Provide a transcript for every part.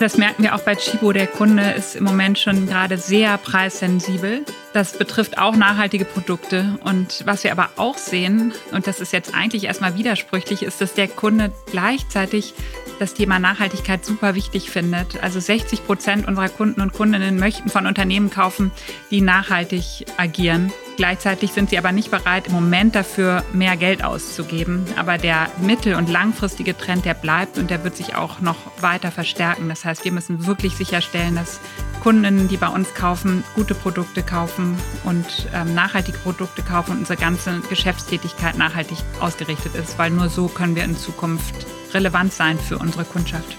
Das merken wir auch bei Chibo. Der Kunde ist im Moment schon gerade sehr preissensibel. Das betrifft auch nachhaltige Produkte. Und was wir aber auch sehen, und das ist jetzt eigentlich erstmal widersprüchlich, ist, dass der Kunde gleichzeitig das Thema Nachhaltigkeit super wichtig findet. Also 60 Prozent unserer Kunden und Kundinnen möchten von Unternehmen kaufen, die nachhaltig agieren. Gleichzeitig sind sie aber nicht bereit, im Moment dafür mehr Geld auszugeben. Aber der mittel- und langfristige Trend, der bleibt und der wird sich auch noch weiter verstärken. Das heißt, wir müssen wirklich sicherstellen, dass Kundinnen, die bei uns kaufen, gute Produkte kaufen und ähm, nachhaltige Produkte kaufen und unsere ganze Geschäftstätigkeit nachhaltig ausgerichtet ist, weil nur so können wir in Zukunft relevant sein für unsere Kundschaft.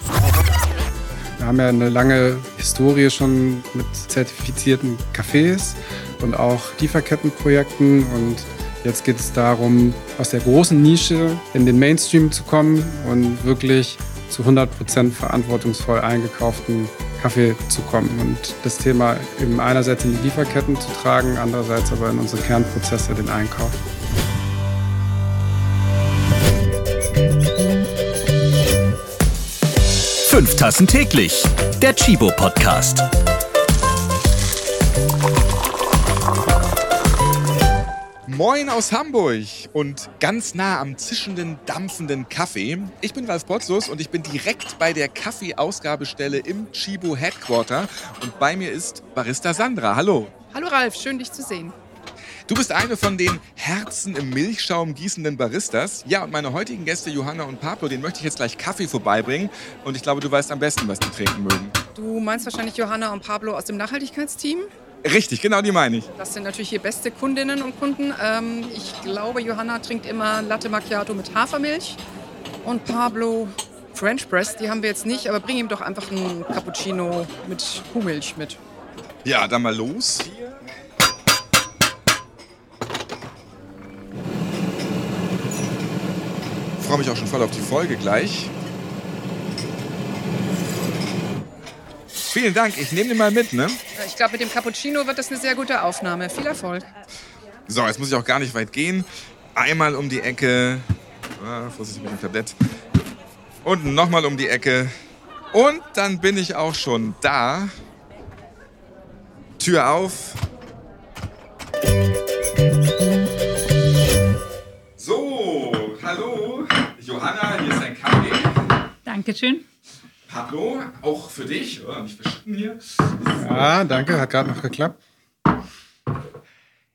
Wir haben ja eine lange Historie schon mit zertifizierten Cafés und auch Lieferkettenprojekten. Und jetzt geht es darum, aus der großen Nische in den Mainstream zu kommen und wirklich zu 100 Prozent verantwortungsvoll eingekauften Kaffee zu kommen und das Thema eben einerseits in die Lieferketten zu tragen, andererseits aber in unsere Kernprozesse, den Einkauf. Fünf Tassen täglich. Der Chibo Podcast. Moin aus Hamburg und ganz nah am zischenden, dampfenden Kaffee. Ich bin Ralf Potzus und ich bin direkt bei der Kaffeeausgabestelle im Chibo Headquarter und bei mir ist Barista Sandra. Hallo. Hallo Ralf, schön dich zu sehen. Du bist eine von den Herzen im Milchschaum gießenden Baristas. Ja, und meine heutigen Gäste Johanna und Pablo, denen möchte ich jetzt gleich Kaffee vorbeibringen. Und ich glaube, du weißt am besten, was die trinken mögen. Du meinst wahrscheinlich Johanna und Pablo aus dem Nachhaltigkeitsteam? Richtig, genau die meine ich. Das sind natürlich hier beste Kundinnen und Kunden. Ähm, ich glaube, Johanna trinkt immer Latte Macchiato mit Hafermilch und Pablo French Press. Die haben wir jetzt nicht, aber bring ihm doch einfach einen Cappuccino mit Kuhmilch mit. Ja, dann mal los. Ich freue mich auch schon voll auf die Folge gleich. Vielen Dank, ich nehme den mal mit, ne? Ich glaube, mit dem Cappuccino wird das eine sehr gute Aufnahme. Viel Erfolg. So, jetzt muss ich auch gar nicht weit gehen. Einmal um die Ecke. Ah, vorsichtig mit dem Tablett. Und nochmal um die Ecke. Und dann bin ich auch schon da. Tür auf. Dankeschön. Pablo, auch für dich. Oh, nicht verschütten hier. Ja, danke, hat gerade noch geklappt.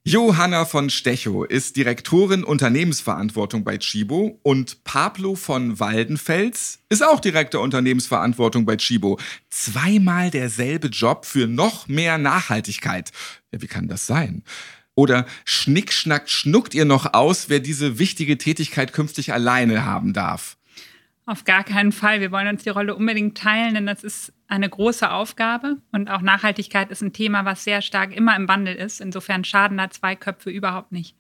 Johanna von Stechow ist Direktorin Unternehmensverantwortung bei Chibo und Pablo von Waldenfels ist auch Direktor Unternehmensverantwortung bei Chibo. Zweimal derselbe Job für noch mehr Nachhaltigkeit. Ja, wie kann das sein? Oder schnick, schnack, schnuckt ihr noch aus, wer diese wichtige Tätigkeit künftig alleine haben darf? Auf gar keinen Fall. Wir wollen uns die Rolle unbedingt teilen, denn das ist eine große Aufgabe. Und auch Nachhaltigkeit ist ein Thema, was sehr stark immer im Wandel ist. Insofern schaden da zwei Köpfe überhaupt nicht.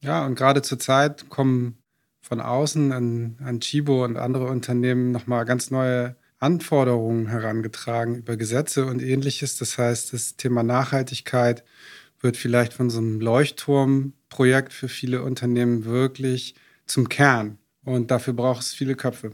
Ja, und gerade zur Zeit kommen von außen an, an Chibo und andere Unternehmen nochmal ganz neue Anforderungen herangetragen über Gesetze und ähnliches. Das heißt, das Thema Nachhaltigkeit wird vielleicht von so einem Leuchtturmprojekt für viele Unternehmen wirklich zum Kern und dafür braucht es viele Köpfe.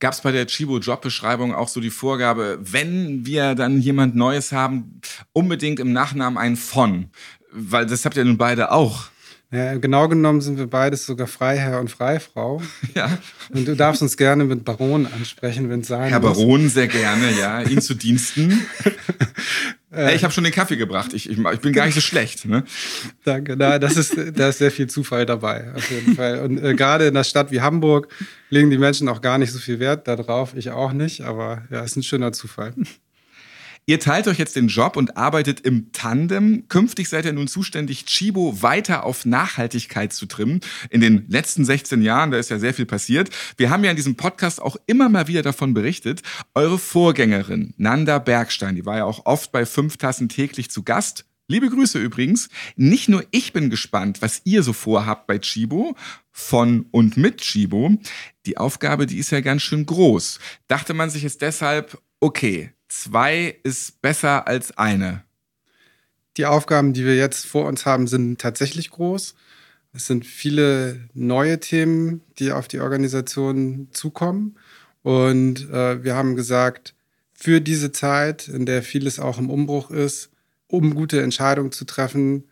Gab es bei der Chibo-Jobbeschreibung auch so die Vorgabe, wenn wir dann jemand Neues haben, unbedingt im Nachnamen ein von? Weil das habt ihr nun beide auch. Ja, genau genommen sind wir beides sogar Freiherr und Freifrau. Ja. Und du darfst uns gerne mit Baron ansprechen, wenn es sein Herr muss. Baron, sehr gerne, ja. Ihnen zu Diensten. hey, ich habe schon den Kaffee gebracht. Ich, ich, ich bin gar nicht so schlecht. Ne? Danke. Na, das ist, da ist sehr viel Zufall dabei, auf jeden Fall. Und äh, gerade in einer Stadt wie Hamburg legen die Menschen auch gar nicht so viel Wert darauf. Ich auch nicht, aber ja, ist ein schöner Zufall. Ihr teilt euch jetzt den Job und arbeitet im Tandem. Künftig seid ihr nun zuständig, Chibo weiter auf Nachhaltigkeit zu trimmen. In den letzten 16 Jahren, da ist ja sehr viel passiert. Wir haben ja in diesem Podcast auch immer mal wieder davon berichtet. Eure Vorgängerin, Nanda Bergstein, die war ja auch oft bei fünf Tassen täglich zu Gast. Liebe Grüße übrigens. Nicht nur ich bin gespannt, was ihr so vorhabt bei Chibo, von und mit Chibo. Die Aufgabe, die ist ja ganz schön groß. Dachte man sich jetzt deshalb, okay, zwei ist besser als eine. Die Aufgaben, die wir jetzt vor uns haben, sind tatsächlich groß. Es sind viele neue Themen, die auf die Organisation zukommen. Und äh, wir haben gesagt, für diese Zeit, in der vieles auch im Umbruch ist, um gute Entscheidungen zu treffen,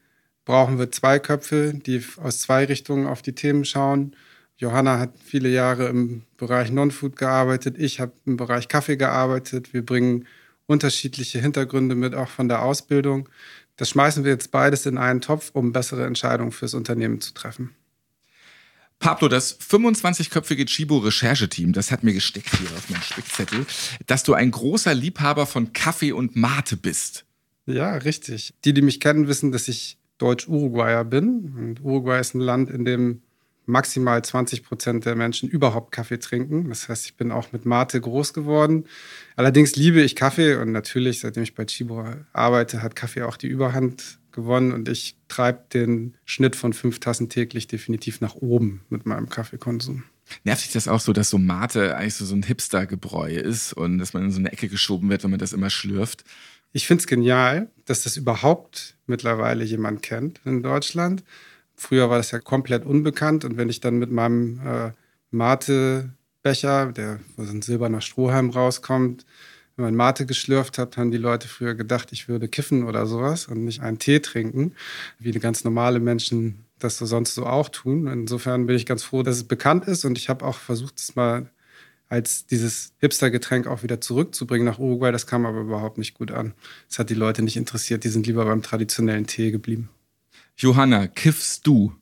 brauchen wir zwei Köpfe, die aus zwei Richtungen auf die Themen schauen. Johanna hat viele Jahre im Bereich Non-Food gearbeitet, ich habe im Bereich Kaffee gearbeitet. Wir bringen unterschiedliche Hintergründe mit, auch von der Ausbildung. Das schmeißen wir jetzt beides in einen Topf, um bessere Entscheidungen fürs Unternehmen zu treffen. Pablo, das 25-köpfige Chibo-Rechercheteam, das hat mir gesteckt hier auf meinem Spickzettel, dass du ein großer Liebhaber von Kaffee und Mate bist. Ja, richtig. Die, die mich kennen, wissen, dass ich Deutsch-Uruguayer bin. Und Uruguay ist ein Land, in dem maximal 20 Prozent der Menschen überhaupt Kaffee trinken. Das heißt, ich bin auch mit Mate groß geworden. Allerdings liebe ich Kaffee und natürlich, seitdem ich bei Chibo arbeite, hat Kaffee auch die Überhand gewonnen und ich treibe den Schnitt von fünf Tassen täglich definitiv nach oben mit meinem Kaffeekonsum. Nervt sich das auch so, dass so Mate eigentlich so, so ein Hipster-Gebräu ist und dass man in so eine Ecke geschoben wird, wenn man das immer schlürft? Ich finde es genial, dass das überhaupt mittlerweile jemand kennt in Deutschland. Früher war das ja komplett unbekannt und wenn ich dann mit meinem äh, Mate-Becher, der wo so ein silberner Strohhalm rauskommt, wenn man Mate geschlürft hat, haben die Leute früher gedacht, ich würde kiffen oder sowas und nicht einen Tee trinken, wie ganz normale Menschen das so sonst so auch tun. Insofern bin ich ganz froh, dass es bekannt ist und ich habe auch versucht, es mal als dieses Hipster-Getränk auch wieder zurückzubringen nach Uruguay. Das kam aber überhaupt nicht gut an. Das hat die Leute nicht interessiert. Die sind lieber beim traditionellen Tee geblieben. Johanna, kiffst du?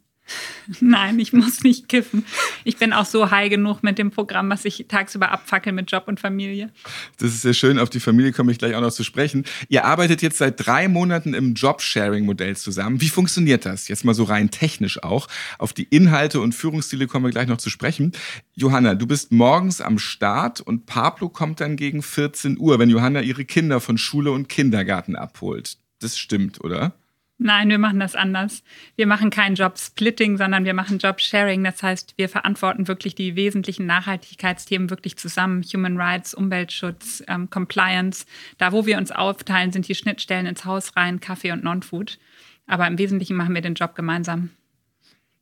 Nein, ich muss nicht kiffen. Ich bin auch so high genug mit dem Programm, was ich tagsüber abfackel mit Job und Familie. Das ist sehr schön. Auf die Familie komme ich gleich auch noch zu sprechen. Ihr arbeitet jetzt seit drei Monaten im Job-Sharing-Modell zusammen. Wie funktioniert das? Jetzt mal so rein technisch auch. Auf die Inhalte und Führungsstile kommen wir gleich noch zu sprechen. Johanna, du bist morgens am Start und Pablo kommt dann gegen 14 Uhr, wenn Johanna ihre Kinder von Schule und Kindergarten abholt. Das stimmt, oder? Nein, wir machen das anders. Wir machen kein Job-Splitting, sondern wir machen Job-Sharing. Das heißt, wir verantworten wirklich die wesentlichen Nachhaltigkeitsthemen wirklich zusammen. Human Rights, Umweltschutz, ähm, Compliance. Da, wo wir uns aufteilen, sind die Schnittstellen ins Haus rein, Kaffee und Non-Food. Aber im Wesentlichen machen wir den Job gemeinsam.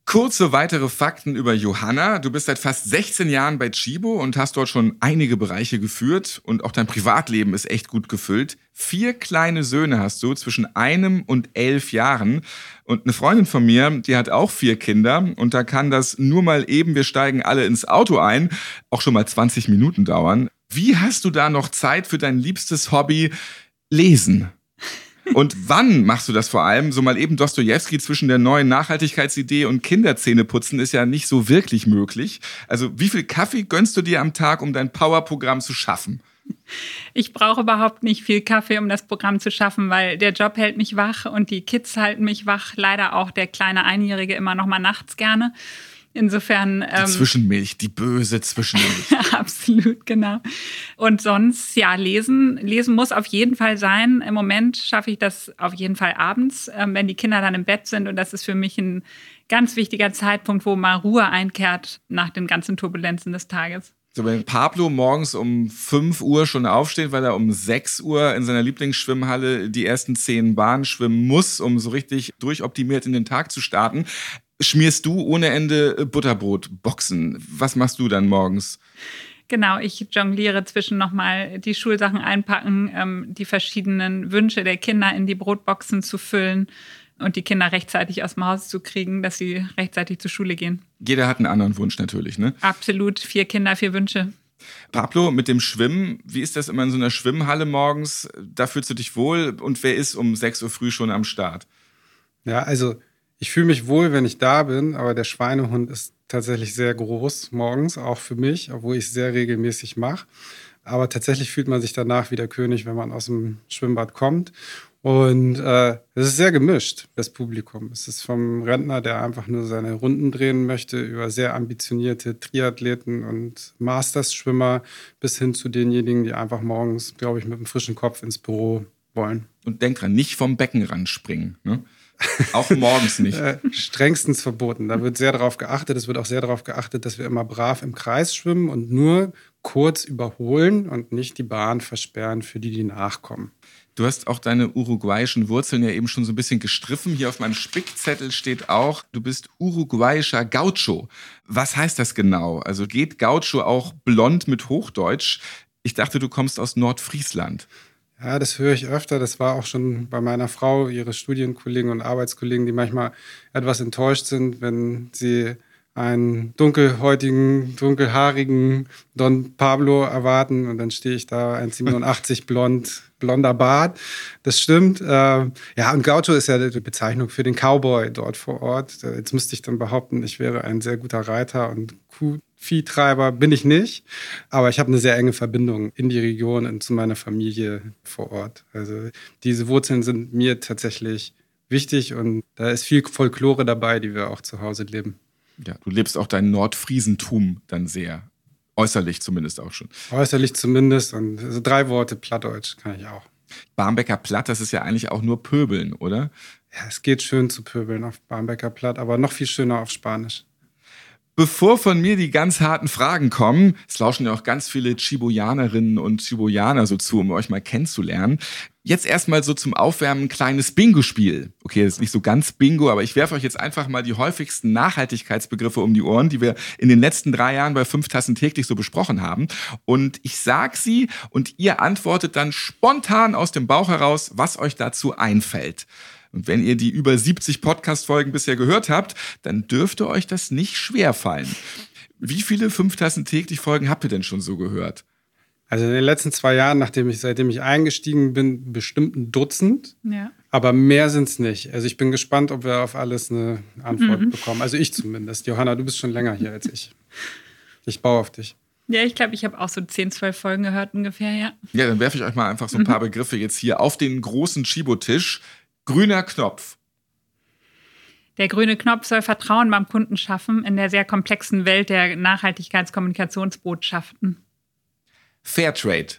Kurze weitere Fakten über Johanna. Du bist seit fast 16 Jahren bei Chibo und hast dort schon einige Bereiche geführt und auch dein Privatleben ist echt gut gefüllt. Vier kleine Söhne hast du zwischen einem und elf Jahren. Und eine Freundin von mir, die hat auch vier Kinder und da kann das nur mal eben, wir steigen alle ins Auto ein, auch schon mal 20 Minuten dauern. Wie hast du da noch Zeit für dein liebstes Hobby, Lesen? Und wann machst du das vor allem? So mal eben Dostoevsky zwischen der neuen Nachhaltigkeitsidee und Kinderzähneputzen ist ja nicht so wirklich möglich. Also wie viel Kaffee gönnst du dir am Tag, um dein Powerprogramm zu schaffen? Ich brauche überhaupt nicht viel Kaffee, um das Programm zu schaffen, weil der Job hält mich wach und die Kids halten mich wach. Leider auch der kleine Einjährige immer noch mal nachts gerne. Insofern. Die ähm, Zwischenmilch, die böse Zwischenmilch. absolut, genau. Und sonst, ja, lesen. Lesen muss auf jeden Fall sein. Im Moment schaffe ich das auf jeden Fall abends, ähm, wenn die Kinder dann im Bett sind. Und das ist für mich ein ganz wichtiger Zeitpunkt, wo mal Ruhe einkehrt nach den ganzen Turbulenzen des Tages. So, wenn Pablo morgens um 5 Uhr schon aufsteht, weil er um 6 Uhr in seiner Lieblingsschwimmhalle die ersten 10 Bahnen schwimmen muss, um so richtig durchoptimiert in den Tag zu starten schmierst du ohne Ende Butterbrotboxen. Was machst du dann morgens? Genau, ich jongliere zwischen nochmal die Schulsachen einpacken, ähm, die verschiedenen Wünsche der Kinder in die Brotboxen zu füllen und die Kinder rechtzeitig aus dem Haus zu kriegen, dass sie rechtzeitig zur Schule gehen. Jeder hat einen anderen Wunsch natürlich, ne? Absolut. Vier Kinder, vier Wünsche. Pablo, mit dem Schwimmen, wie ist das immer in so einer Schwimmhalle morgens? Da fühlst du dich wohl und wer ist um 6 Uhr früh schon am Start? Ja, also ich fühle mich wohl, wenn ich da bin, aber der Schweinehund ist tatsächlich sehr groß morgens, auch für mich, obwohl ich es sehr regelmäßig mache. Aber tatsächlich fühlt man sich danach wie der König, wenn man aus dem Schwimmbad kommt. Und äh, es ist sehr gemischt, das Publikum. Es ist vom Rentner, der einfach nur seine Runden drehen möchte, über sehr ambitionierte Triathleten und Masters-Schwimmer bis hin zu denjenigen, die einfach morgens, glaube ich, mit einem frischen Kopf ins Büro wollen. Und denk dran, nicht vom Beckenrand springen. Ne? Auch morgens nicht. äh, strengstens verboten. Da wird sehr darauf geachtet. Es wird auch sehr darauf geachtet, dass wir immer brav im Kreis schwimmen und nur kurz überholen und nicht die Bahn versperren für die, die nachkommen. Du hast auch deine uruguayischen Wurzeln ja eben schon so ein bisschen gestriffen. Hier auf meinem Spickzettel steht auch, du bist uruguayischer Gaucho. Was heißt das genau? Also geht Gaucho auch blond mit Hochdeutsch? Ich dachte, du kommst aus Nordfriesland. Ja, das höre ich öfter. Das war auch schon bei meiner Frau, ihre Studienkollegen und Arbeitskollegen, die manchmal etwas enttäuscht sind, wenn sie einen dunkelhäutigen, dunkelhaarigen Don Pablo erwarten und dann stehe ich da 1,87 blond, blonder Bart. Das stimmt. Äh, ja, und Gaucho ist ja die Bezeichnung für den Cowboy dort vor Ort. Jetzt müsste ich dann behaupten, ich wäre ein sehr guter Reiter und Kuhviehtreiber bin ich nicht. Aber ich habe eine sehr enge Verbindung in die Region und zu meiner Familie vor Ort. Also diese Wurzeln sind mir tatsächlich wichtig und da ist viel Folklore dabei, die wir auch zu Hause leben. Ja, du lebst auch dein Nordfriesentum dann sehr. Äußerlich zumindest auch schon. Äußerlich zumindest und also drei Worte Plattdeutsch kann ich auch. Barmbecker Platt, das ist ja eigentlich auch nur Pöbeln, oder? Ja, es geht schön zu pöbeln auf Barmbecker Platt, aber noch viel schöner auf Spanisch. Bevor von mir die ganz harten Fragen kommen, es lauschen ja auch ganz viele Chiboyanerinnen und Chiboyaner so zu, um euch mal kennenzulernen. Jetzt erstmal so zum Aufwärmen ein kleines Bingo-Spiel. Okay, das ist nicht so ganz Bingo, aber ich werfe euch jetzt einfach mal die häufigsten Nachhaltigkeitsbegriffe um die Ohren, die wir in den letzten drei Jahren bei fünf Tassen täglich so besprochen haben. Und ich sag sie und ihr antwortet dann spontan aus dem Bauch heraus, was euch dazu einfällt. Und wenn ihr die über 70 Podcast-Folgen bisher gehört habt, dann dürfte euch das nicht schwer fallen. Wie viele fünf Tassen täglich Folgen habt ihr denn schon so gehört? Also in den letzten zwei Jahren, nachdem ich, seitdem ich eingestiegen bin, bestimmt ein Dutzend. Ja. Aber mehr sind es nicht. Also ich bin gespannt, ob wir auf alles eine Antwort mhm. bekommen. Also ich zumindest. Johanna, du bist schon länger hier als ich. Ich baue auf dich. Ja, ich glaube, ich habe auch so 10, 12 Folgen gehört ungefähr, ja. Ja, dann werfe ich euch mal einfach so ein paar mhm. Begriffe jetzt hier auf den großen Chibo-Tisch. Grüner Knopf. Der grüne Knopf soll Vertrauen beim Kunden schaffen in der sehr komplexen Welt der Nachhaltigkeitskommunikationsbotschaften. Fairtrade.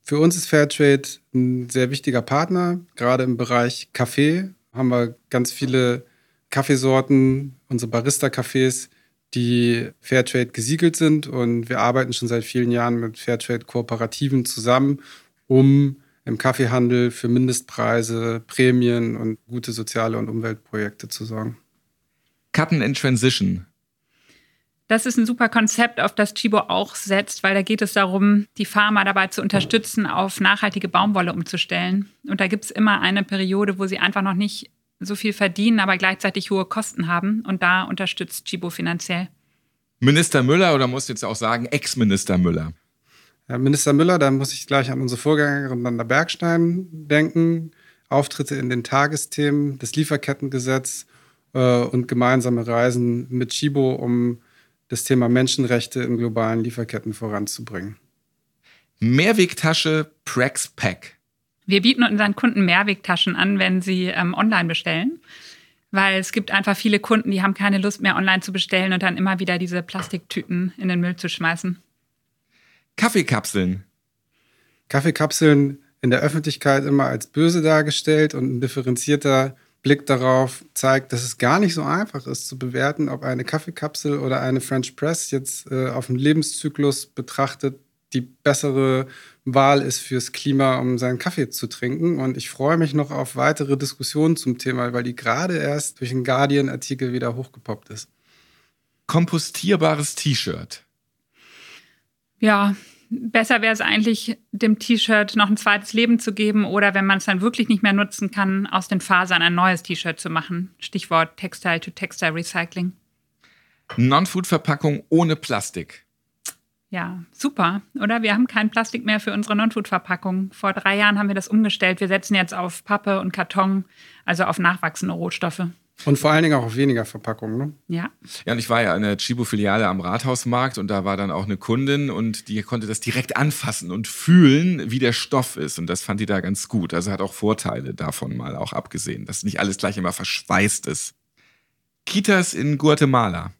Für uns ist Fairtrade ein sehr wichtiger Partner. Gerade im Bereich Kaffee haben wir ganz viele Kaffeesorten, unsere Barista-Cafés, die Fairtrade gesiegelt sind. Und wir arbeiten schon seit vielen Jahren mit Fairtrade-Kooperativen zusammen, um im Kaffeehandel für Mindestpreise, Prämien und gute soziale und Umweltprojekte zu sorgen. Cutten and Transition. Das ist ein super Konzept, auf das Chibo auch setzt, weil da geht es darum, die Farmer dabei zu unterstützen, auf nachhaltige Baumwolle umzustellen. Und da gibt es immer eine Periode, wo sie einfach noch nicht so viel verdienen, aber gleichzeitig hohe Kosten haben. Und da unterstützt Chibo finanziell. Minister Müller oder muss jetzt auch sagen Ex-Minister Müller? Ja, Minister Müller, da muss ich gleich an unsere Vorgängerin Wanda Bergstein denken. Auftritte in den Tagesthemen, das Lieferkettengesetz äh, und gemeinsame Reisen mit Chibo, um das Thema Menschenrechte in globalen Lieferketten voranzubringen. Mehrwegtasche Prex Pack. Wir bieten unseren Kunden Mehrwegtaschen an, wenn sie ähm, online bestellen. Weil es gibt einfach viele Kunden, die haben keine Lust mehr online zu bestellen und dann immer wieder diese Plastiktüten in den Müll zu schmeißen. Kaffeekapseln. Kaffeekapseln in der Öffentlichkeit immer als böse dargestellt und ein differenzierter Blick darauf zeigt, dass es gar nicht so einfach ist zu bewerten, ob eine Kaffeekapsel oder eine French Press jetzt äh, auf dem Lebenszyklus betrachtet die bessere Wahl ist fürs Klima, um seinen Kaffee zu trinken. Und ich freue mich noch auf weitere Diskussionen zum Thema, weil die gerade erst durch einen Guardian-Artikel wieder hochgepoppt ist. Kompostierbares T-Shirt. Ja, besser wäre es eigentlich, dem T-Shirt noch ein zweites Leben zu geben oder wenn man es dann wirklich nicht mehr nutzen kann, aus den Fasern ein neues T-Shirt zu machen. Stichwort Textile-to-Textile-Recycling. Non-Food-Verpackung ohne Plastik. Ja, super, oder? Wir haben kein Plastik mehr für unsere Non-Food-Verpackung. Vor drei Jahren haben wir das umgestellt. Wir setzen jetzt auf Pappe und Karton, also auf nachwachsende Rohstoffe. Und vor allen Dingen auch auf weniger Verpackungen, ne? Ja. Ja, und ich war ja in der Chibo-Filiale am Rathausmarkt und da war dann auch eine Kundin und die konnte das direkt anfassen und fühlen, wie der Stoff ist. Und das fand die da ganz gut. Also hat auch Vorteile davon mal auch abgesehen, dass nicht alles gleich immer verschweißt ist. Kitas in Guatemala.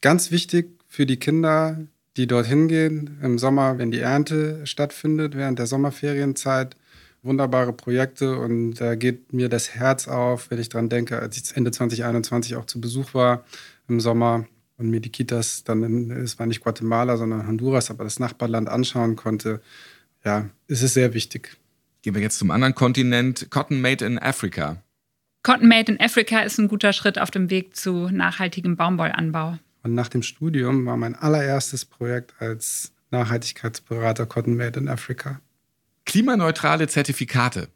Ganz wichtig für die Kinder, die dorthin gehen im Sommer, wenn die Ernte stattfindet, während der Sommerferienzeit wunderbare Projekte und da geht mir das Herz auf, wenn ich daran denke, als ich Ende 2021 auch zu Besuch war im Sommer und mir die Kitas dann, in, es war nicht Guatemala, sondern Honduras, aber das Nachbarland anschauen konnte. Ja, es ist sehr wichtig. Gehen wir jetzt zum anderen Kontinent, Cotton Made in Africa. Cotton Made in Africa ist ein guter Schritt auf dem Weg zu nachhaltigem Baumwollanbau. Und nach dem Studium war mein allererstes Projekt als Nachhaltigkeitsberater Cotton Made in Africa. Klimaneutrale Zertifikate.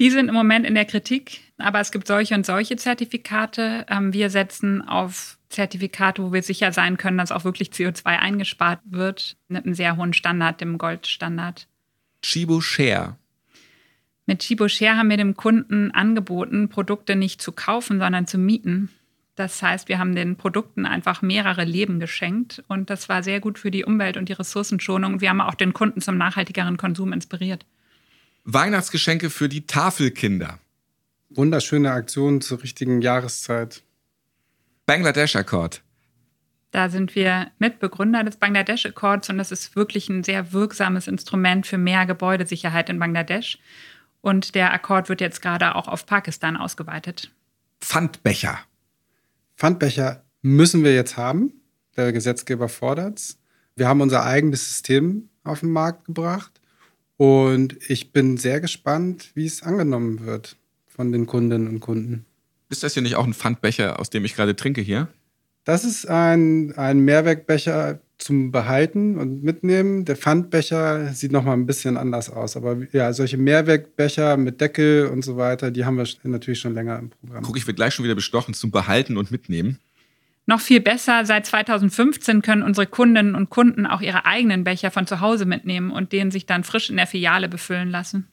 Die sind im Moment in der Kritik, aber es gibt solche und solche Zertifikate. Ähm, wir setzen auf Zertifikate, wo wir sicher sein können, dass auch wirklich CO2 eingespart wird, mit einem sehr hohen Standard, dem Goldstandard. Chibo Share. Mit Chibo Share haben wir dem Kunden angeboten, Produkte nicht zu kaufen, sondern zu mieten. Das heißt, wir haben den Produkten einfach mehrere Leben geschenkt und das war sehr gut für die Umwelt und die Ressourcenschonung. Wir haben auch den Kunden zum nachhaltigeren Konsum inspiriert. Weihnachtsgeschenke für die Tafelkinder. Wunderschöne Aktion zur richtigen Jahreszeit. Bangladesch-Akkord. Da sind wir Mitbegründer des Bangladesch-Akkords und das ist wirklich ein sehr wirksames Instrument für mehr Gebäudesicherheit in Bangladesch. Und der Akkord wird jetzt gerade auch auf Pakistan ausgeweitet. Pfandbecher. Pfandbecher müssen wir jetzt haben. Der Gesetzgeber fordert es. Wir haben unser eigenes System auf den Markt gebracht. Und ich bin sehr gespannt, wie es angenommen wird von den Kundinnen und Kunden. Ist das hier nicht auch ein Pfandbecher, aus dem ich gerade trinke hier? Das ist ein, ein Mehrwegbecher zum Behalten und Mitnehmen. Der Pfandbecher sieht noch mal ein bisschen anders aus. Aber ja, solche Mehrwegbecher mit Deckel und so weiter, die haben wir natürlich schon länger im Programm. Guck, ich werde gleich schon wieder bestochen zum Behalten und Mitnehmen. Noch viel besser, seit 2015 können unsere Kundinnen und Kunden auch ihre eigenen Becher von zu Hause mitnehmen und den sich dann frisch in der Filiale befüllen lassen.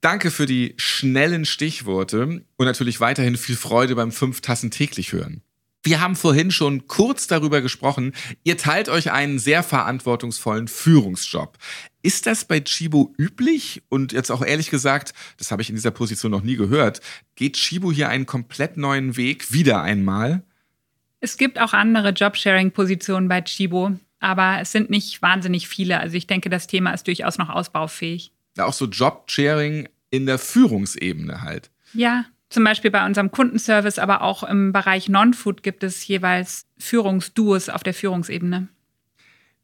Danke für die schnellen Stichworte und natürlich weiterhin viel Freude beim fünf Tassen täglich hören. Wir haben vorhin schon kurz darüber gesprochen. Ihr teilt euch einen sehr verantwortungsvollen Führungsjob. Ist das bei Chibo üblich? Und jetzt auch ehrlich gesagt, das habe ich in dieser Position noch nie gehört. Geht Chibo hier einen komplett neuen Weg wieder einmal? Es gibt auch andere Jobsharing-Positionen bei Chibo, aber es sind nicht wahnsinnig viele. Also ich denke, das Thema ist durchaus noch ausbaufähig. Ja, auch so Jobsharing in der Führungsebene halt. Ja, zum Beispiel bei unserem Kundenservice, aber auch im Bereich Non-Food gibt es jeweils Führungsduos auf der Führungsebene.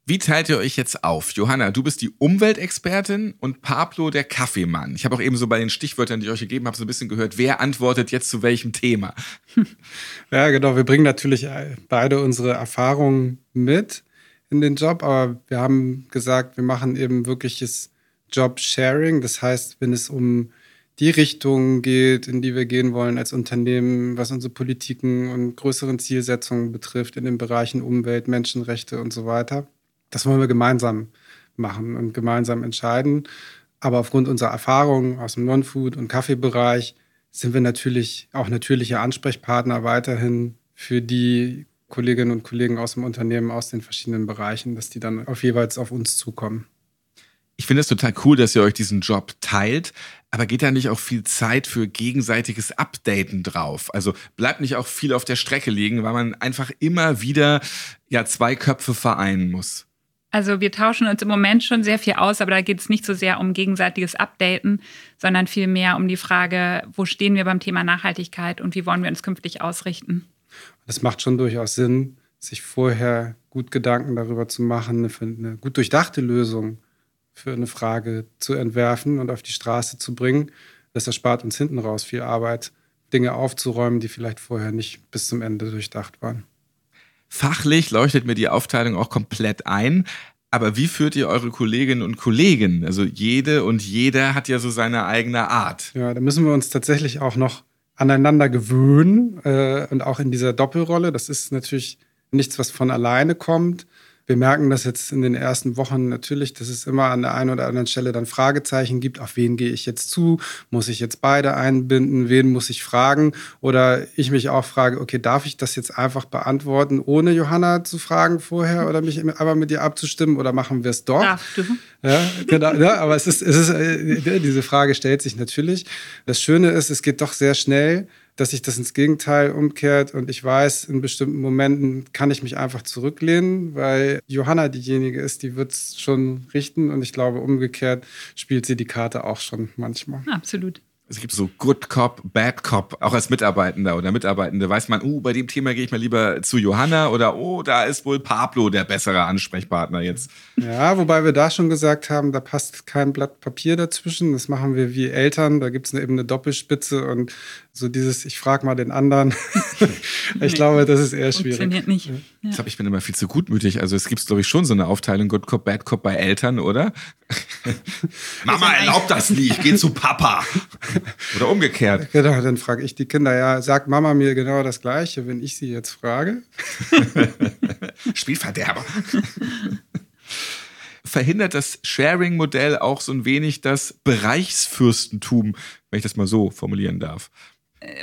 Wie teilt ihr euch jetzt auf? Johanna, du bist die Umweltexpertin und Pablo der Kaffeemann. Ich habe auch eben so bei den Stichwörtern, die ich euch gegeben habe, so ein bisschen gehört, wer antwortet jetzt zu welchem Thema. Ja, genau. Wir bringen natürlich beide unsere Erfahrungen mit in den Job, aber wir haben gesagt, wir machen eben wirkliches Job-Sharing. Das heißt, wenn es um die Richtung geht, in die wir gehen wollen als Unternehmen, was unsere Politiken und größeren Zielsetzungen betrifft in den Bereichen Umwelt, Menschenrechte und so weiter, das wollen wir gemeinsam machen und gemeinsam entscheiden. Aber aufgrund unserer Erfahrungen aus dem Non-Food- und Kaffeebereich sind wir natürlich auch natürliche Ansprechpartner weiterhin für die Kolleginnen und Kollegen aus dem Unternehmen, aus den verschiedenen Bereichen, dass die dann auf jeweils auf uns zukommen. Ich finde es total cool, dass ihr euch diesen Job teilt, aber geht da nicht auch viel Zeit für gegenseitiges Updaten drauf? Also bleibt nicht auch viel auf der Strecke liegen, weil man einfach immer wieder ja zwei Köpfe vereinen muss. Also wir tauschen uns im Moment schon sehr viel aus, aber da geht es nicht so sehr um gegenseitiges Updaten, sondern vielmehr um die Frage, wo stehen wir beim Thema Nachhaltigkeit und wie wollen wir uns künftig ausrichten. Es macht schon durchaus Sinn, sich vorher gut Gedanken darüber zu machen, eine, eine gut durchdachte Lösung für eine Frage zu entwerfen und auf die Straße zu bringen. Das erspart uns hinten raus viel Arbeit, Dinge aufzuräumen, die vielleicht vorher nicht bis zum Ende durchdacht waren. Fachlich leuchtet mir die Aufteilung auch komplett ein. Aber wie führt ihr eure Kolleginnen und Kollegen? Also jede und jeder hat ja so seine eigene Art. Ja, da müssen wir uns tatsächlich auch noch aneinander gewöhnen äh, und auch in dieser Doppelrolle. Das ist natürlich nichts, was von alleine kommt. Wir merken das jetzt in den ersten Wochen natürlich, dass es immer an der einen oder anderen Stelle dann Fragezeichen gibt. Auf wen gehe ich jetzt zu? Muss ich jetzt beide einbinden? Wen muss ich fragen? Oder ich mich auch frage, okay, darf ich das jetzt einfach beantworten, ohne Johanna zu fragen vorher oder mich aber mit ihr abzustimmen? Oder machen wir es doch? Darfst du. Ja, genau. Ja, aber es ist, es ist, äh, diese Frage stellt sich natürlich. Das Schöne ist, es geht doch sehr schnell dass sich das ins Gegenteil umkehrt und ich weiß, in bestimmten Momenten kann ich mich einfach zurücklehnen, weil Johanna diejenige ist, die wird es schon richten und ich glaube, umgekehrt spielt sie die Karte auch schon manchmal. Absolut es gibt so Good Cop, Bad Cop, auch als Mitarbeitender oder Mitarbeitende weiß man, oh, bei dem Thema gehe ich mal lieber zu Johanna oder oh, da ist wohl Pablo der bessere Ansprechpartner jetzt. Ja, wobei wir da schon gesagt haben, da passt kein Blatt Papier dazwischen. Das machen wir wie Eltern. Da gibt es eben eine Doppelspitze und So dieses, ich frage mal den anderen. ich nee, glaube, das ist eher schwierig. Funktioniert nicht. Ja. Ich glaube, ich bin immer viel zu gutmütig. Also es gibt, glaube ich, schon so eine Aufteilung Good Cop, Bad Cop bei Eltern, oder? Mama erlaubt das nicht, ich gehe zu Papa. Oder umgekehrt. Genau, dann frage ich die Kinder, ja, sagt Mama mir genau das Gleiche, wenn ich sie jetzt frage? Spielverderber. Verhindert das Sharing-Modell auch so ein wenig das Bereichsfürstentum, wenn ich das mal so formulieren darf?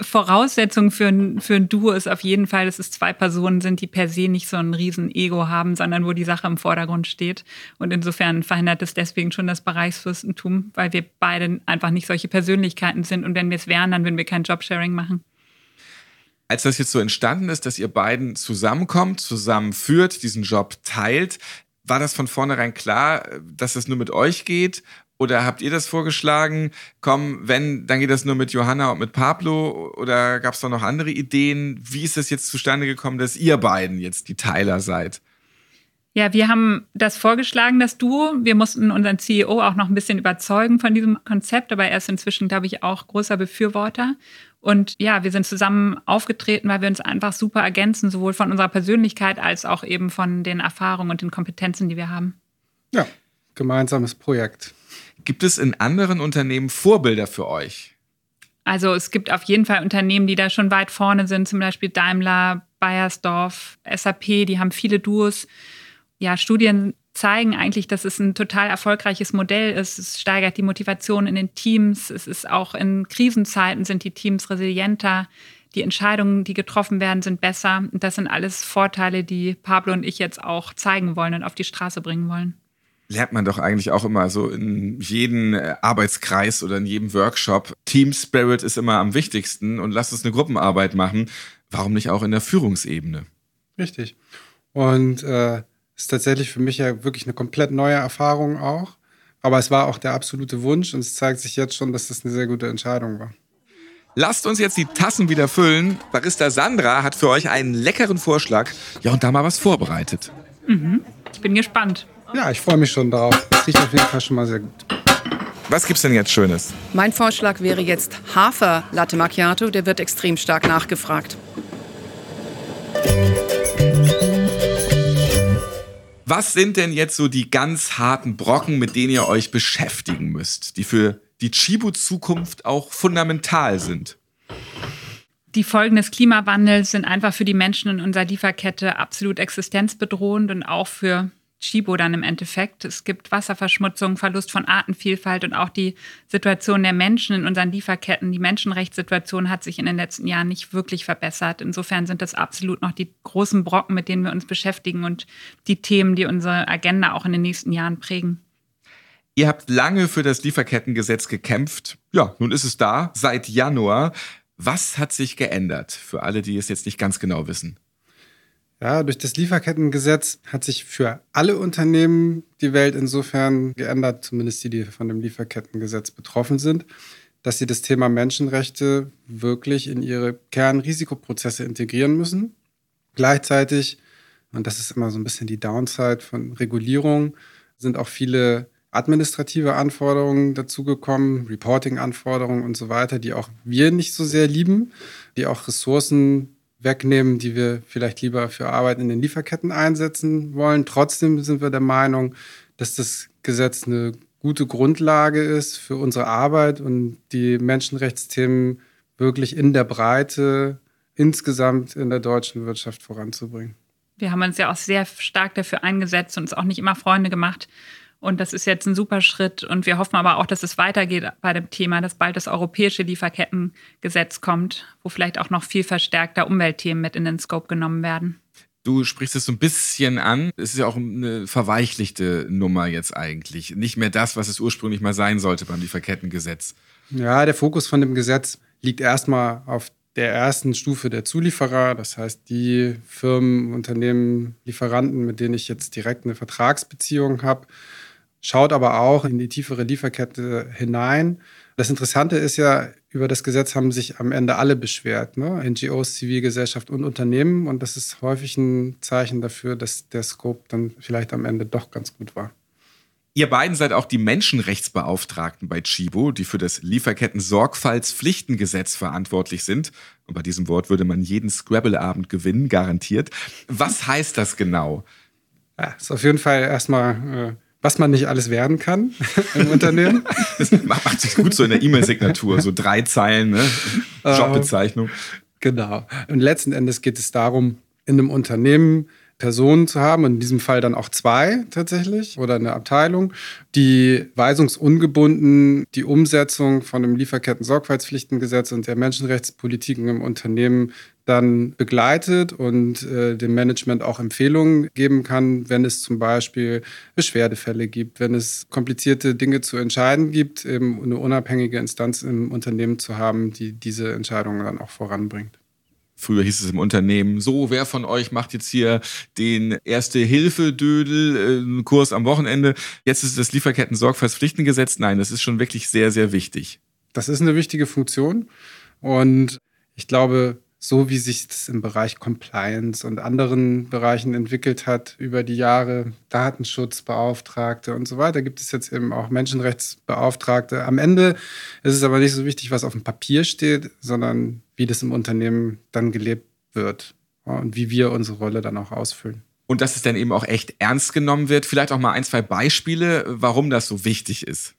Voraussetzung für ein, für ein Duo ist auf jeden Fall, dass es zwei Personen sind, die per se nicht so ein riesen Ego haben, sondern wo die Sache im Vordergrund steht. Und insofern verhindert es deswegen schon das Bereichsfürstentum, weil wir beide einfach nicht solche Persönlichkeiten sind. Und wenn wir es wären, dann würden wir kein Jobsharing machen. Als das jetzt so entstanden ist, dass ihr beiden zusammenkommt, zusammenführt, diesen Job teilt, war das von vornherein klar, dass es nur mit euch geht? Oder habt ihr das vorgeschlagen? Komm, wenn, dann geht das nur mit Johanna und mit Pablo? Oder gab es da noch andere Ideen? Wie ist das jetzt zustande gekommen, dass ihr beiden jetzt die Teiler seid? Ja, wir haben das vorgeschlagen, das Duo. Wir mussten unseren CEO auch noch ein bisschen überzeugen von diesem Konzept, aber er ist inzwischen, glaube ich, auch großer Befürworter. Und ja, wir sind zusammen aufgetreten, weil wir uns einfach super ergänzen, sowohl von unserer Persönlichkeit als auch eben von den Erfahrungen und den Kompetenzen, die wir haben. Ja, gemeinsames Projekt. Gibt es in anderen Unternehmen Vorbilder für euch? Also es gibt auf jeden Fall Unternehmen, die da schon weit vorne sind, zum Beispiel Daimler, Bayersdorf, SAP, die haben viele Duos. Ja, Studien zeigen eigentlich, dass es ein total erfolgreiches Modell ist. Es steigert die Motivation in den Teams. Es ist auch in Krisenzeiten sind die Teams resilienter. Die Entscheidungen, die getroffen werden, sind besser. Und das sind alles Vorteile, die Pablo und ich jetzt auch zeigen wollen und auf die Straße bringen wollen lernt man doch eigentlich auch immer so in jedem äh, Arbeitskreis oder in jedem Workshop. Team Spirit ist immer am wichtigsten und lasst uns eine Gruppenarbeit machen. Warum nicht auch in der Führungsebene? Richtig. Und äh, ist tatsächlich für mich ja wirklich eine komplett neue Erfahrung auch. Aber es war auch der absolute Wunsch und es zeigt sich jetzt schon, dass das eine sehr gute Entscheidung war. Lasst uns jetzt die Tassen wieder füllen. Barista Sandra hat für euch einen leckeren Vorschlag. Ja, und da mal was vorbereitet. Mhm. Ich bin gespannt. Ja, ich freue mich schon drauf. Das riecht auf jeden Fall schon mal sehr gut. Was gibt's denn jetzt Schönes? Mein Vorschlag wäre jetzt Hafer Latte Macchiato. Der wird extrem stark nachgefragt. Was sind denn jetzt so die ganz harten Brocken, mit denen ihr euch beschäftigen müsst, die für die Chibo-Zukunft auch fundamental sind? Die Folgen des Klimawandels sind einfach für die Menschen in unserer Lieferkette absolut existenzbedrohend und auch für Chibo dann im Endeffekt. Es gibt Wasserverschmutzung, Verlust von Artenvielfalt und auch die Situation der Menschen in unseren Lieferketten. Die Menschenrechtssituation hat sich in den letzten Jahren nicht wirklich verbessert. Insofern sind das absolut noch die großen Brocken, mit denen wir uns beschäftigen und die Themen, die unsere Agenda auch in den nächsten Jahren prägen. Ihr habt lange für das Lieferkettengesetz gekämpft. Ja, nun ist es da, seit Januar. Was hat sich geändert für alle, die es jetzt nicht ganz genau wissen? Ja, durch das Lieferkettengesetz hat sich für alle Unternehmen die Welt insofern geändert, zumindest die, die von dem Lieferkettengesetz betroffen sind, dass sie das Thema Menschenrechte wirklich in ihre Kernrisikoprozesse integrieren müssen. Gleichzeitig, und das ist immer so ein bisschen die Downside von Regulierung, sind auch viele administrative Anforderungen dazugekommen, Reporting-Anforderungen und so weiter, die auch wir nicht so sehr lieben, die auch Ressourcen wegnehmen, die wir vielleicht lieber für Arbeit in den Lieferketten einsetzen wollen. Trotzdem sind wir der Meinung, dass das Gesetz eine gute Grundlage ist für unsere Arbeit und die Menschenrechtsthemen wirklich in der Breite insgesamt in der deutschen Wirtschaft voranzubringen. Wir haben uns ja auch sehr stark dafür eingesetzt und uns auch nicht immer Freunde gemacht und das ist jetzt ein super Schritt. Und wir hoffen aber auch, dass es weitergeht bei dem Thema, dass bald das europäische Lieferkettengesetz kommt, wo vielleicht auch noch viel verstärkter Umweltthemen mit in den Scope genommen werden. Du sprichst es so ein bisschen an. Es ist ja auch eine verweichlichte Nummer jetzt eigentlich. Nicht mehr das, was es ursprünglich mal sein sollte beim Lieferkettengesetz. Ja, der Fokus von dem Gesetz liegt erstmal auf der ersten Stufe der Zulieferer, das heißt die Firmen, Unternehmen, Lieferanten, mit denen ich jetzt direkt eine Vertragsbeziehung habe schaut aber auch in die tiefere Lieferkette hinein. Das Interessante ist ja, über das Gesetz haben sich am Ende alle beschwert, ne? NGOs, Zivilgesellschaft und Unternehmen. Und das ist häufig ein Zeichen dafür, dass der Scope dann vielleicht am Ende doch ganz gut war. Ihr beiden seid auch die Menschenrechtsbeauftragten bei Chibo, die für das Lieferketten-Sorgfaltspflichtengesetz verantwortlich sind. Und bei diesem Wort würde man jeden Scrabble-Abend gewinnen, garantiert. Was heißt das genau? Ja, ist auf jeden Fall erstmal, äh, was man nicht alles werden kann im Unternehmen. Das macht sich gut so in der E-Mail-Signatur, so drei Zeilen, ne? Jobbezeichnung. Genau. Und letzten Endes geht es darum, in einem Unternehmen Personen zu haben, in diesem Fall dann auch zwei tatsächlich oder eine Abteilung, die weisungsungebunden die Umsetzung von dem Lieferketten-Sorgfaltspflichtengesetz und der Menschenrechtspolitiken im Unternehmen dann begleitet und äh, dem Management auch Empfehlungen geben kann, wenn es zum Beispiel Beschwerdefälle gibt, wenn es komplizierte Dinge zu entscheiden gibt, eben eine unabhängige Instanz im Unternehmen zu haben, die diese Entscheidungen dann auch voranbringt. Früher hieß es im Unternehmen, so, wer von euch macht jetzt hier den Erste-Hilfe-Dödel, äh, Kurs am Wochenende? Jetzt ist das Lieferketten-Sorgfaltspflichtengesetz. Nein, das ist schon wirklich sehr, sehr wichtig. Das ist eine wichtige Funktion und ich glaube, so wie sich das im Bereich Compliance und anderen Bereichen entwickelt hat über die Jahre, Datenschutzbeauftragte und so weiter, gibt es jetzt eben auch Menschenrechtsbeauftragte. Am Ende ist es aber nicht so wichtig, was auf dem Papier steht, sondern wie das im Unternehmen dann gelebt wird und wie wir unsere Rolle dann auch ausfüllen. Und dass es dann eben auch echt ernst genommen wird. Vielleicht auch mal ein, zwei Beispiele, warum das so wichtig ist.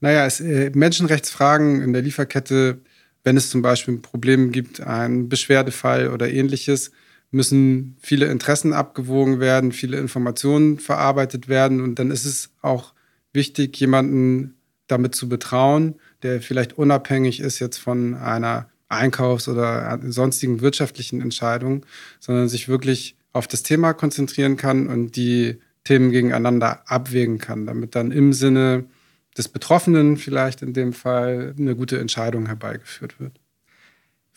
Naja, es, äh, Menschenrechtsfragen in der Lieferkette wenn es zum Beispiel ein Problem gibt, einen Beschwerdefall oder ähnliches, müssen viele Interessen abgewogen werden, viele Informationen verarbeitet werden. Und dann ist es auch wichtig, jemanden damit zu betrauen, der vielleicht unabhängig ist jetzt von einer Einkaufs- oder sonstigen wirtschaftlichen Entscheidung, sondern sich wirklich auf das Thema konzentrieren kann und die Themen gegeneinander abwägen kann, damit dann im Sinne des Betroffenen vielleicht in dem Fall eine gute Entscheidung herbeigeführt wird.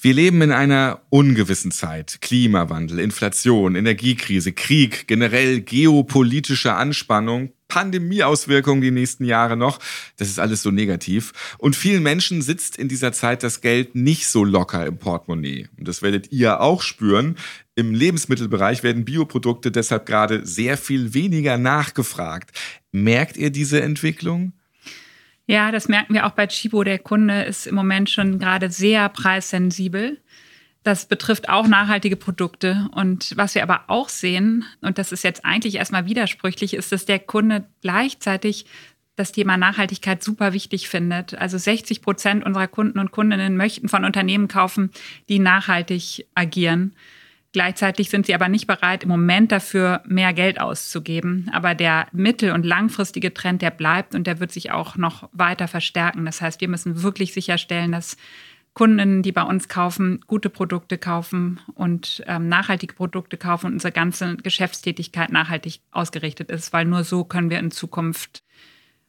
Wir leben in einer ungewissen Zeit. Klimawandel, Inflation, Energiekrise, Krieg, generell geopolitische Anspannung, Pandemieauswirkungen die nächsten Jahre noch. Das ist alles so negativ. Und vielen Menschen sitzt in dieser Zeit das Geld nicht so locker im Portemonnaie. Und das werdet ihr auch spüren. Im Lebensmittelbereich werden Bioprodukte deshalb gerade sehr viel weniger nachgefragt. Merkt ihr diese Entwicklung? Ja, das merken wir auch bei Chibo. Der Kunde ist im Moment schon gerade sehr preissensibel. Das betrifft auch nachhaltige Produkte. Und was wir aber auch sehen, und das ist jetzt eigentlich erstmal widersprüchlich, ist, dass der Kunde gleichzeitig das Thema Nachhaltigkeit super wichtig findet. Also 60 Prozent unserer Kunden und Kundinnen möchten von Unternehmen kaufen, die nachhaltig agieren. Gleichzeitig sind sie aber nicht bereit, im Moment dafür mehr Geld auszugeben. Aber der mittel- und langfristige Trend, der bleibt und der wird sich auch noch weiter verstärken. Das heißt, wir müssen wirklich sicherstellen, dass Kunden, die bei uns kaufen, gute Produkte kaufen und ähm, nachhaltige Produkte kaufen und unsere ganze Geschäftstätigkeit nachhaltig ausgerichtet ist, weil nur so können wir in Zukunft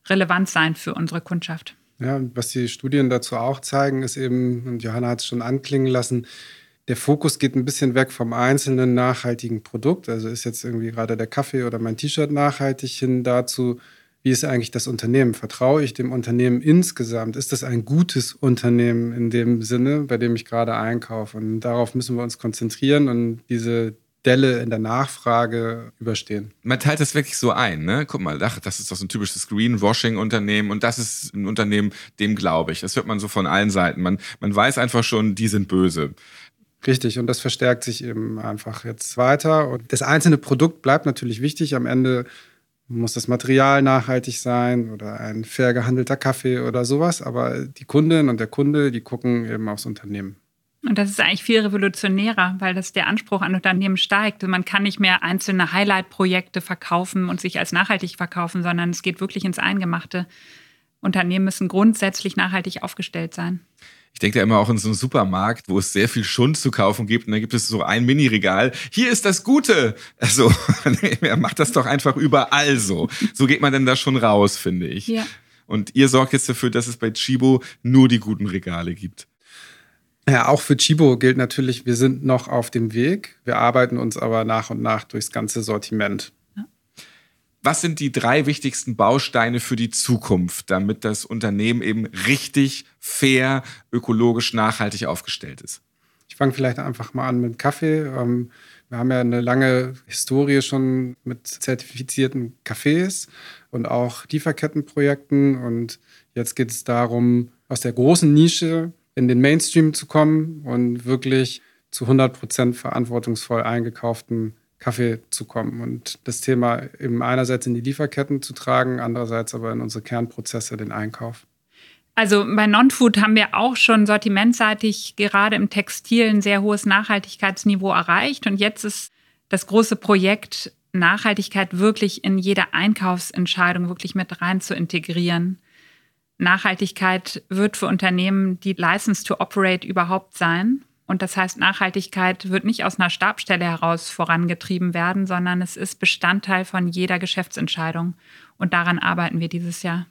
relevant sein für unsere Kundschaft. Ja, was die Studien dazu auch zeigen, ist eben, und Johanna hat es schon anklingen lassen, der Fokus geht ein bisschen weg vom einzelnen nachhaltigen Produkt. Also ist jetzt irgendwie gerade der Kaffee oder mein T-Shirt nachhaltig hin dazu, wie ist eigentlich das Unternehmen? Vertraue ich dem Unternehmen insgesamt? Ist das ein gutes Unternehmen in dem Sinne, bei dem ich gerade einkaufe? Und darauf müssen wir uns konzentrieren und diese Delle in der Nachfrage überstehen. Man teilt das wirklich so ein, ne? Guck mal, das ist doch so ein typisches Greenwashing-Unternehmen und das ist ein Unternehmen, dem glaube ich. Das hört man so von allen Seiten. Man, man weiß einfach schon, die sind böse. Richtig, und das verstärkt sich eben einfach jetzt weiter. Und das einzelne Produkt bleibt natürlich wichtig. Am Ende muss das Material nachhaltig sein oder ein fair gehandelter Kaffee oder sowas. Aber die Kundin und der Kunde, die gucken eben aufs Unternehmen. Und das ist eigentlich viel revolutionärer, weil das der Anspruch an Unternehmen steigt. Man kann nicht mehr einzelne Highlight-Projekte verkaufen und sich als nachhaltig verkaufen, sondern es geht wirklich ins Eingemachte. Unternehmen müssen grundsätzlich nachhaltig aufgestellt sein. Ich denke da immer auch in so einem Supermarkt, wo es sehr viel Schund zu kaufen gibt und dann gibt es so ein Mini-Regal. Hier ist das Gute. Also, er macht das doch einfach überall so. So geht man denn da schon raus, finde ich. Ja. Und ihr sorgt jetzt dafür, dass es bei Chibo nur die guten Regale gibt. Ja, auch für Chibo gilt natürlich, wir sind noch auf dem Weg. Wir arbeiten uns aber nach und nach durchs ganze Sortiment. Was sind die drei wichtigsten Bausteine für die Zukunft, damit das Unternehmen eben richtig, fair, ökologisch nachhaltig aufgestellt ist? Ich fange vielleicht einfach mal an mit Kaffee. Ähm, Wir haben ja eine lange Historie schon mit zertifizierten Cafés und auch Lieferkettenprojekten. Und jetzt geht es darum, aus der großen Nische in den Mainstream zu kommen und wirklich zu 100 Prozent verantwortungsvoll eingekauften Kaffee zu kommen und das Thema eben einerseits in die Lieferketten zu tragen, andererseits aber in unsere Kernprozesse, den Einkauf. Also bei Non-Food haben wir auch schon sortimentseitig gerade im Textil ein sehr hohes Nachhaltigkeitsniveau erreicht. Und jetzt ist das große Projekt, Nachhaltigkeit wirklich in jede Einkaufsentscheidung wirklich mit rein zu integrieren. Nachhaltigkeit wird für Unternehmen die License to Operate überhaupt sein. Und das heißt, Nachhaltigkeit wird nicht aus einer Stabstelle heraus vorangetrieben werden, sondern es ist Bestandteil von jeder Geschäftsentscheidung. Und daran arbeiten wir dieses Jahr.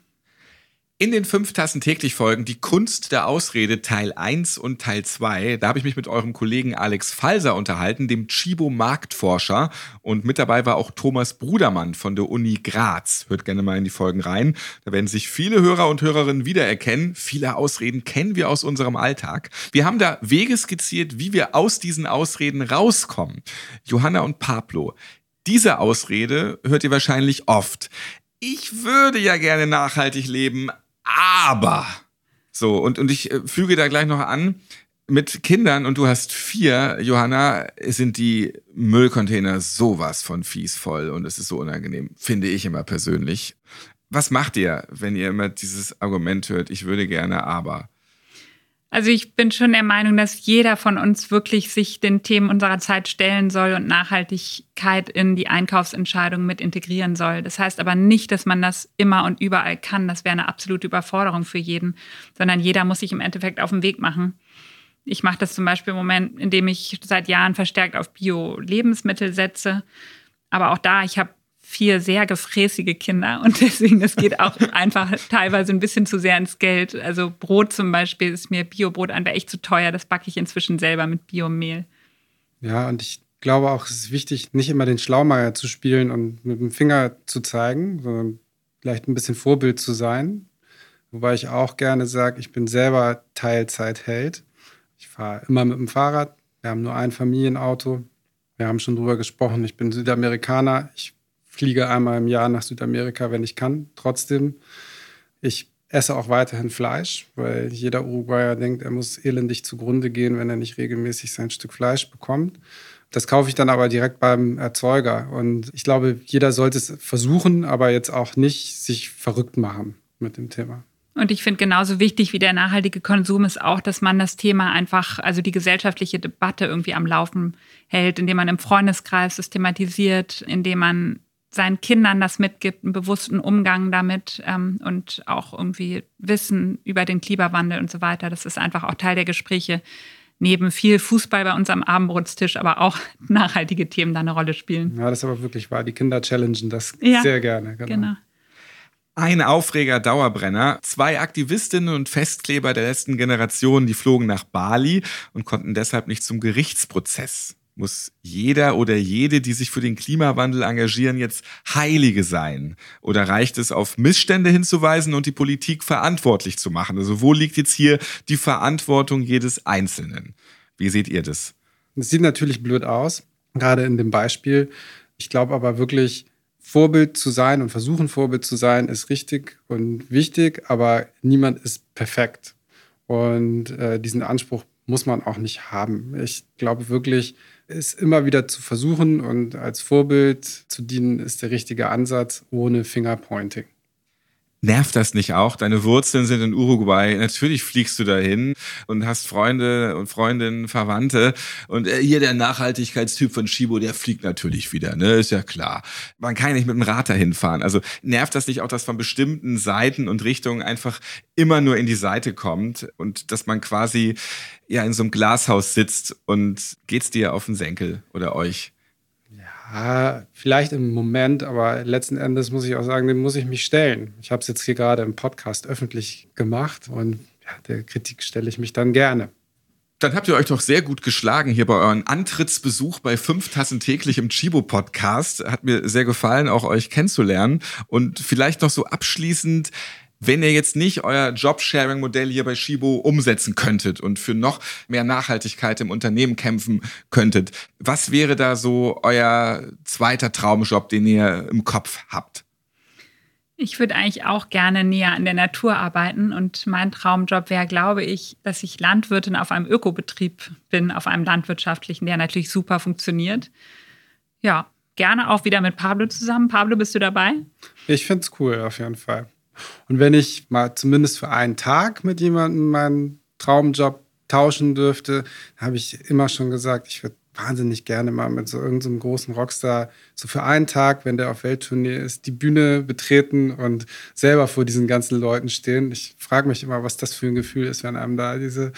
In den fünf Tassen täglich folgen die Kunst der Ausrede Teil 1 und Teil 2. Da habe ich mich mit eurem Kollegen Alex Falser unterhalten, dem Chibo Marktforscher. Und mit dabei war auch Thomas Brudermann von der Uni Graz. Hört gerne mal in die Folgen rein. Da werden sich viele Hörer und Hörerinnen wiedererkennen. Viele Ausreden kennen wir aus unserem Alltag. Wir haben da Wege skizziert, wie wir aus diesen Ausreden rauskommen. Johanna und Pablo. Diese Ausrede hört ihr wahrscheinlich oft. Ich würde ja gerne nachhaltig leben, aber. So, und, und ich äh, füge da gleich noch an, mit Kindern, und du hast vier, Johanna, sind die Müllcontainer sowas von fies voll und es ist so unangenehm, finde ich immer persönlich. Was macht ihr, wenn ihr immer dieses Argument hört, ich würde gerne, aber? Also ich bin schon der Meinung, dass jeder von uns wirklich sich den Themen unserer Zeit stellen soll und Nachhaltigkeit in die Einkaufsentscheidung mit integrieren soll. Das heißt aber nicht, dass man das immer und überall kann. Das wäre eine absolute Überforderung für jeden, sondern jeder muss sich im Endeffekt auf den Weg machen. Ich mache das zum Beispiel im Moment, indem ich seit Jahren verstärkt auf Bio-Lebensmittel setze. Aber auch da, ich habe vier sehr gefräßige Kinder und deswegen, es geht auch einfach teilweise ein bisschen zu sehr ins Geld. Also Brot zum Beispiel ist mir Biobrot einfach echt zu teuer. Das backe ich inzwischen selber mit Biomehl. Ja, und ich glaube auch, es ist wichtig, nicht immer den Schlaumeier zu spielen und mit dem Finger zu zeigen, sondern vielleicht ein bisschen Vorbild zu sein. Wobei ich auch gerne sage, ich bin selber Teilzeitheld. Ich fahre immer mit dem Fahrrad. Wir haben nur ein Familienauto. Wir haben schon drüber gesprochen. Ich bin Südamerikaner. Ich fliege einmal im Jahr nach Südamerika, wenn ich kann. Trotzdem, ich esse auch weiterhin Fleisch, weil jeder Uruguayer denkt, er muss elendig zugrunde gehen, wenn er nicht regelmäßig sein Stück Fleisch bekommt. Das kaufe ich dann aber direkt beim Erzeuger. Und ich glaube, jeder sollte es versuchen, aber jetzt auch nicht sich verrückt machen mit dem Thema. Und ich finde genauso wichtig wie der nachhaltige Konsum ist auch, dass man das Thema einfach, also die gesellschaftliche Debatte irgendwie am Laufen hält, indem man im Freundeskreis systematisiert, indem man seinen Kindern das mitgibt, einen bewussten Umgang damit ähm, und auch irgendwie Wissen über den Klimawandel und so weiter. Das ist einfach auch Teil der Gespräche. Neben viel Fußball bei uns am Abendbrotstisch, aber auch nachhaltige Themen da eine Rolle spielen. Ja, das ist aber wirklich wahr. Die Kinder challengen das ja, sehr gerne. Genau. genau. Ein Aufreger Dauerbrenner. Zwei Aktivistinnen und Festkleber der letzten Generation, die flogen nach Bali und konnten deshalb nicht zum Gerichtsprozess. Muss jeder oder jede, die sich für den Klimawandel engagieren, jetzt Heilige sein? Oder reicht es, auf Missstände hinzuweisen und die Politik verantwortlich zu machen? Also wo liegt jetzt hier die Verantwortung jedes Einzelnen? Wie seht ihr das? Es sieht natürlich blöd aus, gerade in dem Beispiel. Ich glaube aber wirklich, Vorbild zu sein und versuchen Vorbild zu sein, ist richtig und wichtig, aber niemand ist perfekt. Und äh, diesen Anspruch muss man auch nicht haben. Ich glaube wirklich, es immer wieder zu versuchen und als Vorbild zu dienen, ist der richtige Ansatz ohne Fingerpointing. Nervt das nicht auch? Deine Wurzeln sind in Uruguay. Natürlich fliegst du dahin und hast Freunde und Freundinnen, Verwandte. Und äh, hier der Nachhaltigkeitstyp von Shibo, der fliegt natürlich wieder, ne? Ist ja klar. Man kann ja nicht mit dem Rad dahin fahren. Also nervt das nicht auch, dass von bestimmten Seiten und Richtungen einfach immer nur in die Seite kommt und dass man quasi ja in so einem Glashaus sitzt und geht's dir auf den Senkel oder euch? Ja, vielleicht im Moment, aber letzten Endes muss ich auch sagen, dem muss ich mich stellen. Ich habe es jetzt hier gerade im Podcast öffentlich gemacht und ja, der Kritik stelle ich mich dann gerne. Dann habt ihr euch doch sehr gut geschlagen hier bei euren Antrittsbesuch bei fünf Tassen täglich im Chibo Podcast. Hat mir sehr gefallen, auch euch kennenzulernen. Und vielleicht noch so abschließend, Wenn ihr jetzt nicht euer Jobsharing-Modell hier bei Shibo umsetzen könntet und für noch mehr Nachhaltigkeit im Unternehmen kämpfen könntet, was wäre da so euer zweiter Traumjob, den ihr im Kopf habt? Ich würde eigentlich auch gerne näher an der Natur arbeiten und mein Traumjob wäre, glaube ich, dass ich Landwirtin auf einem Ökobetrieb bin, auf einem landwirtschaftlichen, der natürlich super funktioniert. Ja, gerne auch wieder mit Pablo zusammen. Pablo, bist du dabei? Ich finde es cool, auf jeden Fall. Und wenn ich mal zumindest für einen Tag mit jemandem meinen Traumjob tauschen dürfte, habe ich immer schon gesagt, ich würde wahnsinnig gerne mal mit so irgendeinem so großen Rockstar so für einen Tag, wenn der auf Welttournee ist, die Bühne betreten und selber vor diesen ganzen Leuten stehen. Ich frage mich immer, was das für ein Gefühl ist, wenn einem da diese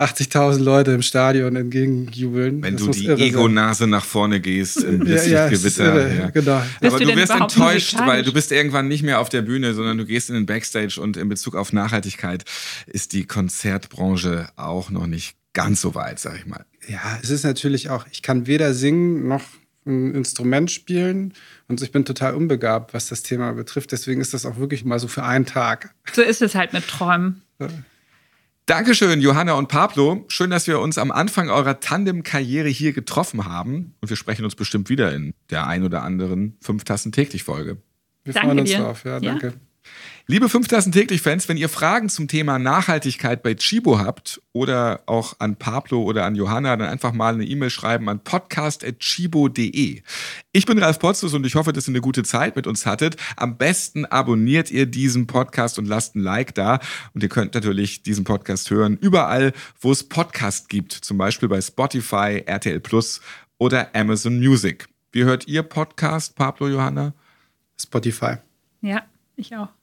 80.000 Leute im Stadion entgegenjubeln. Wenn das du die Ego-Nase nach vorne gehst im Blitzlichtgewitter. ja, ja, genau. Aber du, du wirst enttäuscht, weil du bist irgendwann nicht mehr auf der Bühne, sondern du gehst in den Backstage und in Bezug auf Nachhaltigkeit ist die Konzertbranche auch noch nicht ganz so weit, sag ich mal. Ja, es ist natürlich auch, ich kann weder singen noch ein Instrument spielen und ich bin total unbegabt, was das Thema betrifft. Deswegen ist das auch wirklich mal so für einen Tag. So ist es halt mit Träumen. Dankeschön, Johanna und Pablo. Schön, dass wir uns am Anfang eurer Tandem-Karriere hier getroffen haben. Und wir sprechen uns bestimmt wieder in der ein oder anderen Fünf Tassen täglich Folge. Wir Danke freuen uns dir. drauf. Ja, danke. Ja. Liebe 5000 täglich Fans, wenn ihr Fragen zum Thema Nachhaltigkeit bei Chibo habt oder auch an Pablo oder an Johanna, dann einfach mal eine E-Mail schreiben an podcast.chibo.de. Ich bin Ralf Potzus und ich hoffe, dass ihr eine gute Zeit mit uns hattet. Am besten abonniert ihr diesen Podcast und lasst ein Like da. Und ihr könnt natürlich diesen Podcast hören überall, wo es Podcast gibt, zum Beispiel bei Spotify, RTL Plus oder Amazon Music. Wie hört ihr Podcast, Pablo, Johanna? Spotify. Ja, ich auch.